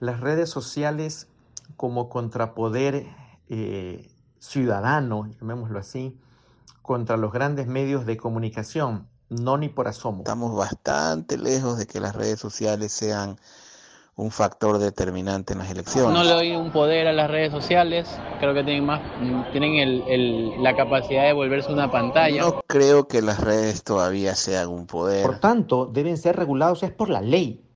las redes sociales como contrapoder eh, ciudadano, llamémoslo así, contra los grandes medios de comunicación, no ni por asomo. Estamos bastante lejos de que las redes sociales sean un factor determinante en las elecciones. No le doy un poder a las redes sociales, creo que tienen más, tienen el, el, la capacidad de volverse una pantalla. No creo que las redes todavía sean un poder. Por tanto, deben ser regulados es por la ley.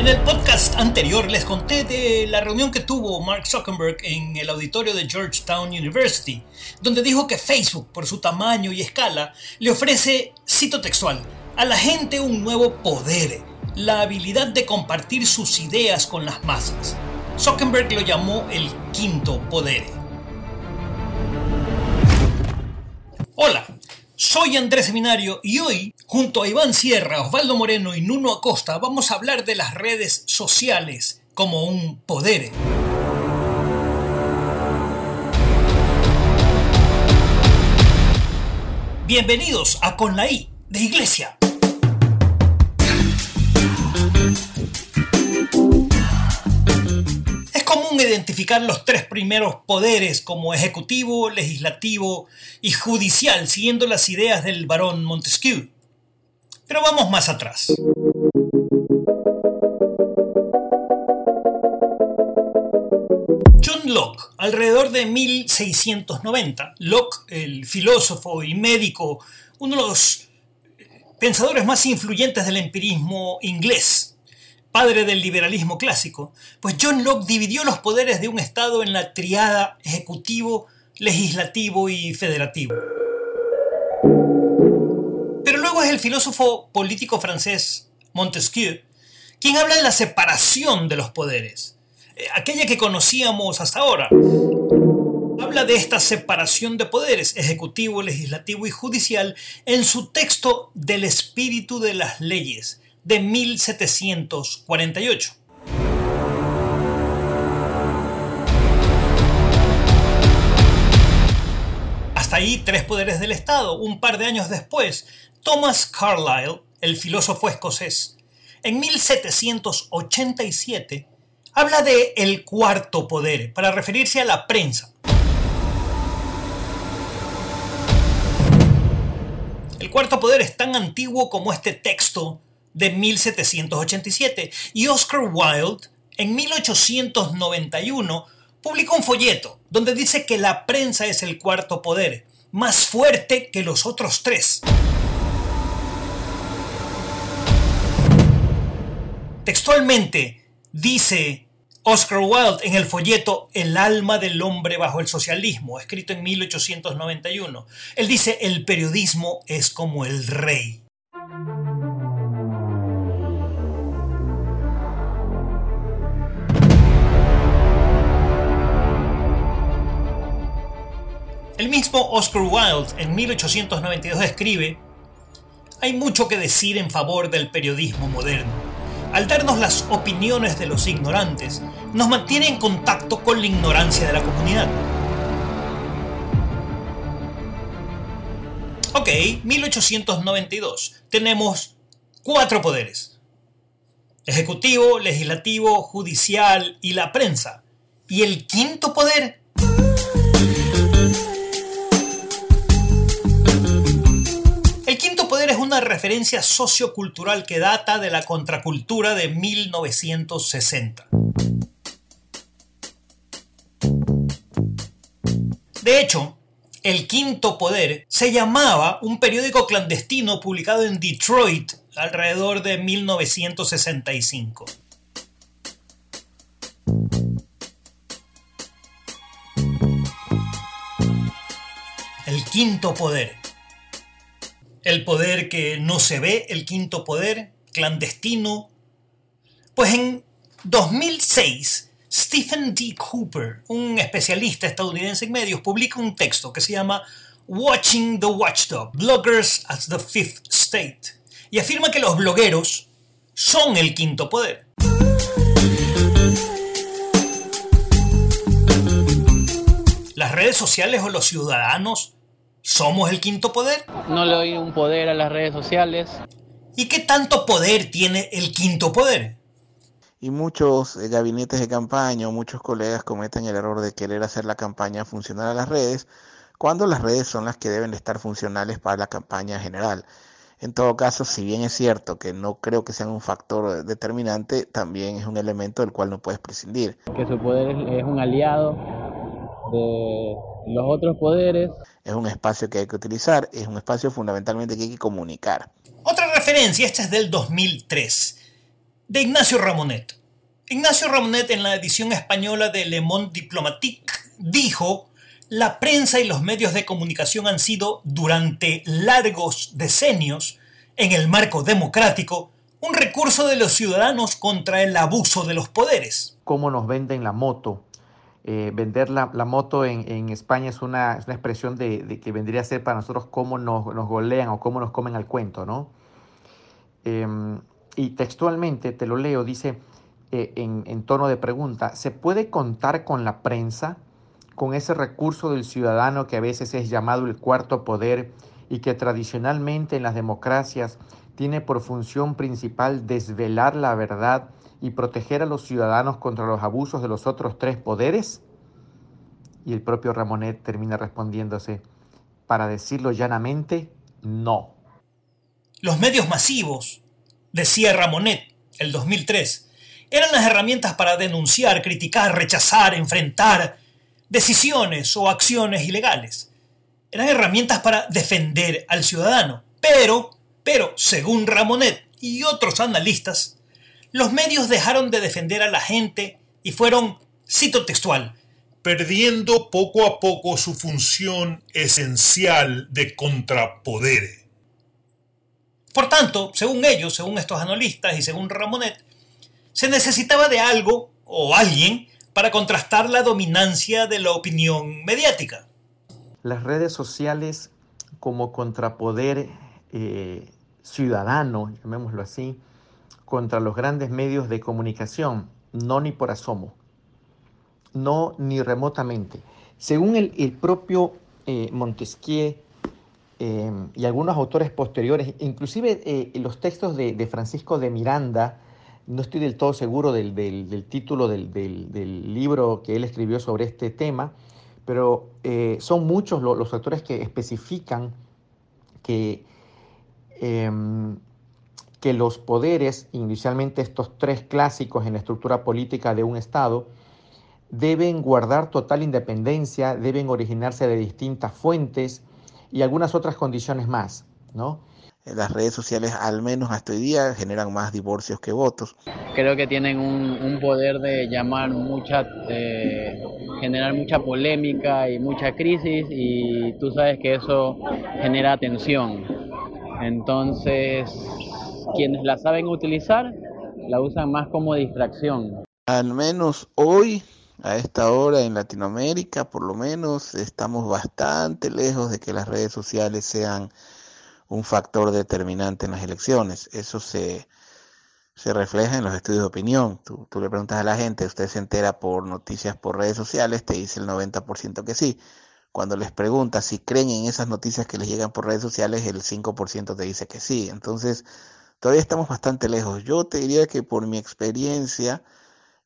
En el podcast anterior les conté de la reunión que tuvo Mark Zuckerberg en el auditorio de Georgetown University, donde dijo que Facebook, por su tamaño y escala, le ofrece, cito textual, a la gente un nuevo poder, la habilidad de compartir sus ideas con las masas. Zuckerberg lo llamó el quinto poder. Soy Andrés Seminario y hoy, junto a Iván Sierra, Osvaldo Moreno y Nuno Acosta, vamos a hablar de las redes sociales como un poder. Bienvenidos a Con la I de Iglesia. Identificar los tres primeros poderes como ejecutivo, legislativo y judicial, siguiendo las ideas del barón Montesquieu. Pero vamos más atrás. John Locke, alrededor de 1690, Locke, el filósofo y médico, uno de los pensadores más influyentes del empirismo inglés, padre del liberalismo clásico, pues John Locke dividió los poderes de un Estado en la triada ejecutivo, legislativo y federativo. Pero luego es el filósofo político francés Montesquieu quien habla de la separación de los poderes, eh, aquella que conocíamos hasta ahora. Habla de esta separación de poderes, ejecutivo, legislativo y judicial, en su texto del espíritu de las leyes, de 1748. Hasta ahí tres poderes del Estado. Un par de años después, Thomas Carlyle, el filósofo escocés, en 1787, habla de el cuarto poder para referirse a la prensa. El cuarto poder es tan antiguo como este texto de 1787 y Oscar Wilde en 1891 publicó un folleto donde dice que la prensa es el cuarto poder, más fuerte que los otros tres. Textualmente dice Oscar Wilde en el folleto El alma del hombre bajo el socialismo, escrito en 1891. Él dice, el periodismo es como el rey. El mismo Oscar Wilde en 1892 escribe, hay mucho que decir en favor del periodismo moderno. Al darnos las opiniones de los ignorantes, nos mantiene en contacto con la ignorancia de la comunidad. Ok, 1892. Tenemos cuatro poderes. Ejecutivo, legislativo, judicial y la prensa. ¿Y el quinto poder? Referencia sociocultural que data de la contracultura de 1960. De hecho, El Quinto Poder se llamaba un periódico clandestino publicado en Detroit alrededor de 1965. El Quinto Poder el poder que no se ve, el quinto poder, clandestino. Pues en 2006, Stephen D. Cooper, un especialista estadounidense en medios, publica un texto que se llama Watching the Watchdog, Bloggers as the Fifth State, y afirma que los blogueros son el quinto poder. Las redes sociales o los ciudadanos ¿Somos el quinto poder? No le doy un poder a las redes sociales. ¿Y qué tanto poder tiene el quinto poder? Y muchos eh, gabinetes de campaña o muchos colegas cometen el error de querer hacer la campaña funcionar a las redes, cuando las redes son las que deben estar funcionales para la campaña general. En todo caso, si bien es cierto que no creo que sean un factor determinante, también es un elemento del cual no puedes prescindir. Que su poder es un aliado de los otros poderes. Es un espacio que hay que utilizar, es un espacio fundamentalmente que hay que comunicar. Otra referencia, esta es del 2003, de Ignacio Ramonet. Ignacio Ramonet en la edición española de Le Monde Diplomatique dijo, la prensa y los medios de comunicación han sido durante largos decenios, en el marco democrático, un recurso de los ciudadanos contra el abuso de los poderes. ¿Cómo nos venden la moto? Eh, vender la, moto en, España es una, expresión de, que vendría a ser para nosotros cómo nos, golean o cómo nos comen al cuento, ¿no? Em, y textualmente, te lo leo, dice eh, en, en tono de pregunta, ¿se puede contar con la prensa, con ese recurso del ciudadano que a veces es llamado el cuarto poder y que tradicionalmente en las democracias tiene por función principal desvelar la verdad y proteger a los ciudadanos contra los abusos de los otros tres poderes? Y el propio Ramonet termina respondiéndose, para decirlo llanamente, no. Los medios masivos, decía Ramonet, el 2003, eran las herramientas para denunciar, criticar, rechazar, enfrentar decisiones o acciones ilegales. Eran herramientas para defender al ciudadano. Pero, pero, según Ramonet y otros analistas, los medios dejaron de defender a la gente y fueron, cito textual, perdiendo poco a poco su función esencial de contrapoder. Por tanto, según ellos, según estos analistas y según Ramonet, se necesitaba de algo o alguien para contrastar la dominancia de la opinión mediática. Las redes sociales como contrapoder eh, ciudadano, llamémoslo así, contra los grandes medios de comunicación, no ni por asomo, no ni remotamente. Según el, propio eh, Montesquieu eh, y algunos autores posteriores, inclusive eh, los textos de, Francisco de Miranda, no estoy del todo seguro del, título del, libro que él escribió sobre este tema, pero son muchos los, autores que especifican que em, que los poderes, inicialmente estos tres clásicos en la estructura política de un Estado, deben guardar total independencia, deben originarse de distintas fuentes y algunas otras condiciones más, ¿no? Las redes sociales, al menos hasta hoy día, generan más divorcios que votos. Creo que tienen un, poder de llamar mucha, eh, generar mucha polémica y mucha crisis y tú sabes que eso genera tensión. Entonces, quienes la saben utilizar la usan más como distracción. Al menos hoy, a esta hora en Latinoamérica, por lo menos, estamos bastante lejos de que las redes sociales sean un factor determinante en las elecciones. Eso se, se refleja en los estudios de opinión. Tú, tú, le preguntas a la gente, ¿usted se entera por noticias por redes sociales? Te dice el 90% que sí. Cuando les preguntas si creen en esas noticias que les llegan por redes sociales, el 5% te dice que sí. Entonces, todavía estamos bastante lejos. Yo te diría que por mi experiencia,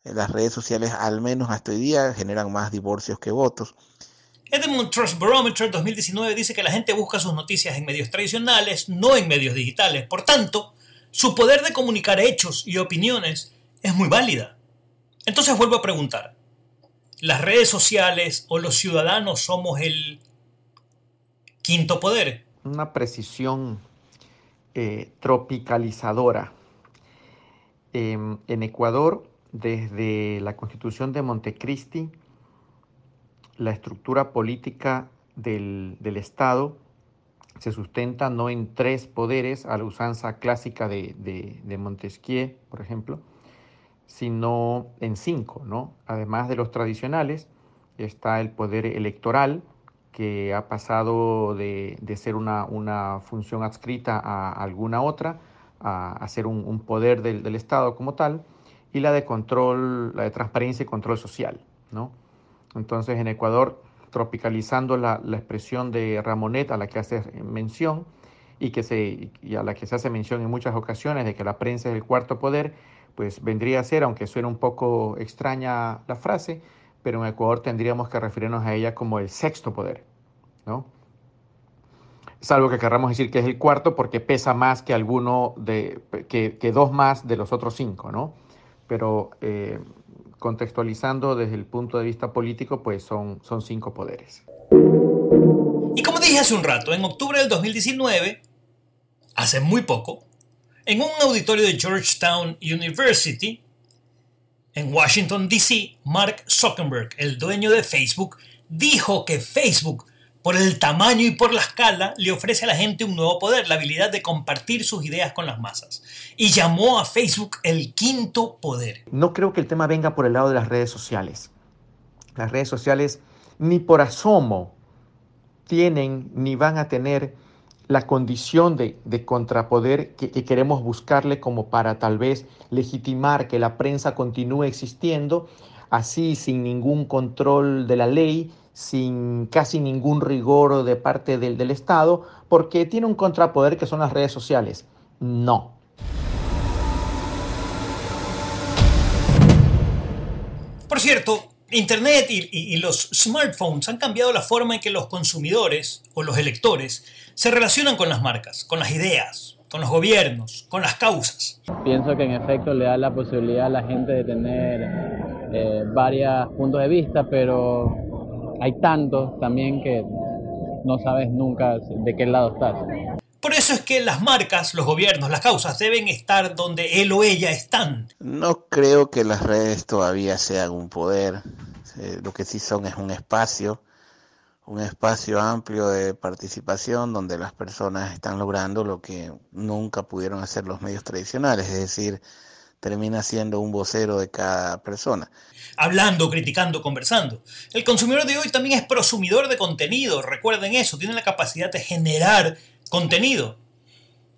las redes sociales, al menos hasta hoy día, generan más divorcios que votos. Edmund Trust Barometer 2019 dice que la gente busca sus noticias en medios tradicionales, no en medios digitales. Por tanto, su poder de comunicar hechos y opiniones es muy válida. Entonces vuelvo a preguntar, ¿las redes sociales o los ciudadanos somos el quinto poder? Una precisión eh, tropicalizadora. Em, en Ecuador, desde la constitución de Montecristi, la estructura política del, Estado se sustenta no en tres poderes, a la usanza clásica de, de, Montesquieu, por ejemplo, sino en cinco, ¿no? Además de los tradicionales, está el poder electoral, que ha pasado de, ser una, función adscrita a alguna otra, a, ser un, poder del, Estado como tal, y la de control, la de transparencia y control social. ¿no? Entonces en Ecuador tropicalizando la, expresión de Ramonet a la que hace mención y, que se, a la que se hace mención en muchas ocasiones de que la prensa es el cuarto poder, pues vendría a ser, aunque suene un poco extraña la frase, pero en Ecuador tendríamos que referirnos a ella como el sexto poder, ¿no? Es algo que querramos decir que es el cuarto porque pesa más que alguno de, que, que dos más de los otros cinco, ¿no? Pero eh, contextualizando desde el punto de vista político, pues son, son cinco poderes. Y como dije hace un rato, en octubre del 2019, hace muy poco, en un auditorio de Georgetown University, en Washington, D.C., Mark Zuckerberg, el dueño de Facebook, dijo que Facebook, por el tamaño y por la escala, le ofrece a la gente un nuevo poder, la habilidad de compartir sus ideas con las masas. Y llamó a Facebook el quinto poder. No creo que el tema venga por el lado de las redes sociales. Las redes sociales ni por asomo tienen ni van a tener la condición de, contrapoder que, queremos buscarle como para tal vez legitimar que la prensa continúe existiendo, así sin ningún control de la ley, sin casi ningún rigor de parte del, del Estado, porque tiene un contrapoder que son las redes sociales. No. Por cierto, Internet y, los smartphones han cambiado la forma en que los consumidores o los electores se relacionan con las marcas, con las ideas, con los gobiernos, con las causas. Pienso que en efecto le da la posibilidad a la gente de tener eh, varios puntos de vista, pero hay tantos también que no sabes nunca de qué lado estás. Por eso es que las marcas, los gobiernos, las causas deben estar donde él o ella están. No creo que las redes todavía sean un poder. Eh, lo que sí son es un espacio, un espacio amplio de participación donde las personas están logrando lo que nunca pudieron hacer los medios tradicionales, es decir, termina siendo un vocero de cada persona. Hablando, criticando, conversando. El consumidor de hoy también es prosumidor de contenido, recuerden eso, tiene la capacidad de generar contenido.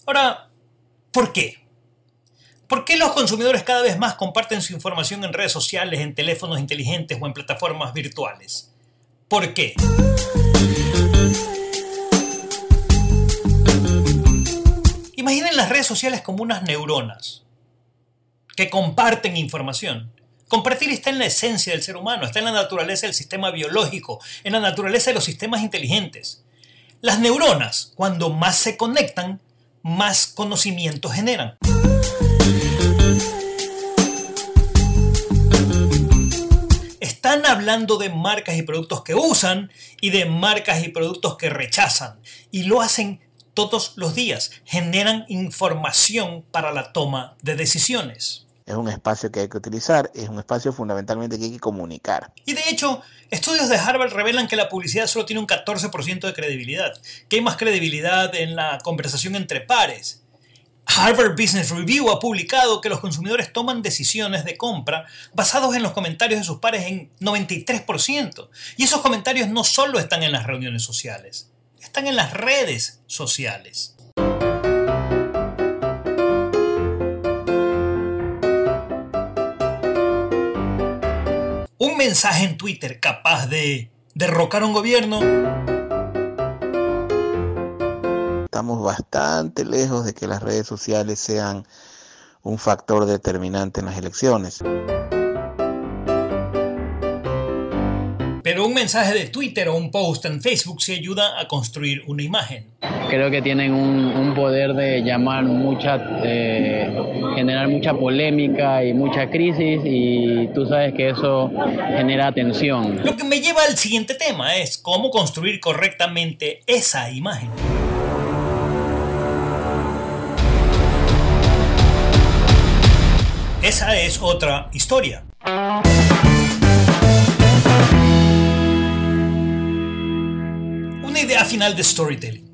Ahora, ¿por qué? ¿Por qué los consumidores cada vez más comparten su información en redes sociales, en teléfonos inteligentes o en plataformas virtuales? ¿Por qué? Imaginen las redes sociales como unas neuronas que comparten información. Compartir está en la esencia del ser humano, está en la naturaleza del sistema biológico, en la naturaleza de los sistemas inteligentes. Las neuronas, cuando más se conectan, más conocimiento generan. Están hablando de marcas y productos que usan y de marcas y productos que rechazan. Y lo hacen todos los días. Generan información para la toma de decisiones es un espacio que hay que utilizar, es un espacio fundamentalmente que hay que comunicar. Y de hecho, estudios de Harvard revelan que la publicidad solo tiene un 14% de credibilidad, que hay más credibilidad en la conversación entre pares. Harvard Business Review ha publicado que los consumidores toman decisiones de compra basados en los comentarios de sus pares en 93%. Y esos comentarios no solo están en las reuniones sociales, están en las redes sociales. Un mensaje en Twitter capaz de derrocar un gobierno. Estamos bastante lejos de que las redes sociales sean un factor determinante en las elecciones. Pero un mensaje de Twitter o un post en Facebook se ayuda a construir una imagen. Creo que tienen un, poder de llamar mucha, generar mucha polémica y mucha crisis y tú sabes que eso genera tensión. Lo que me lleva al siguiente tema es cómo construir correctamente esa imagen. Esa es otra historia. idea final de storytelling.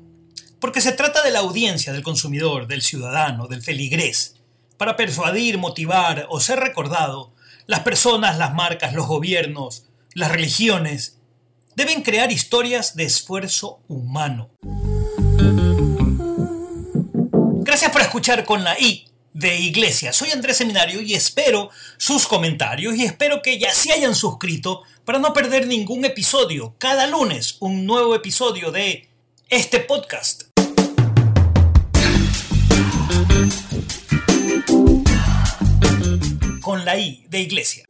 Porque se trata de la audiencia, del consumidor, del ciudadano, del feligrés. Para persuadir, motivar o ser recordado, las personas, las marcas, los gobiernos, las religiones, deben crear historias de esfuerzo humano. Gracias por escuchar con la I de Iglesia. Soy Andrés Seminario y espero sus comentarios y espero que ya se hayan suscrito para no perder ningún episodio. Cada lunes un nuevo episodio de este podcast. Con la I de Iglesia.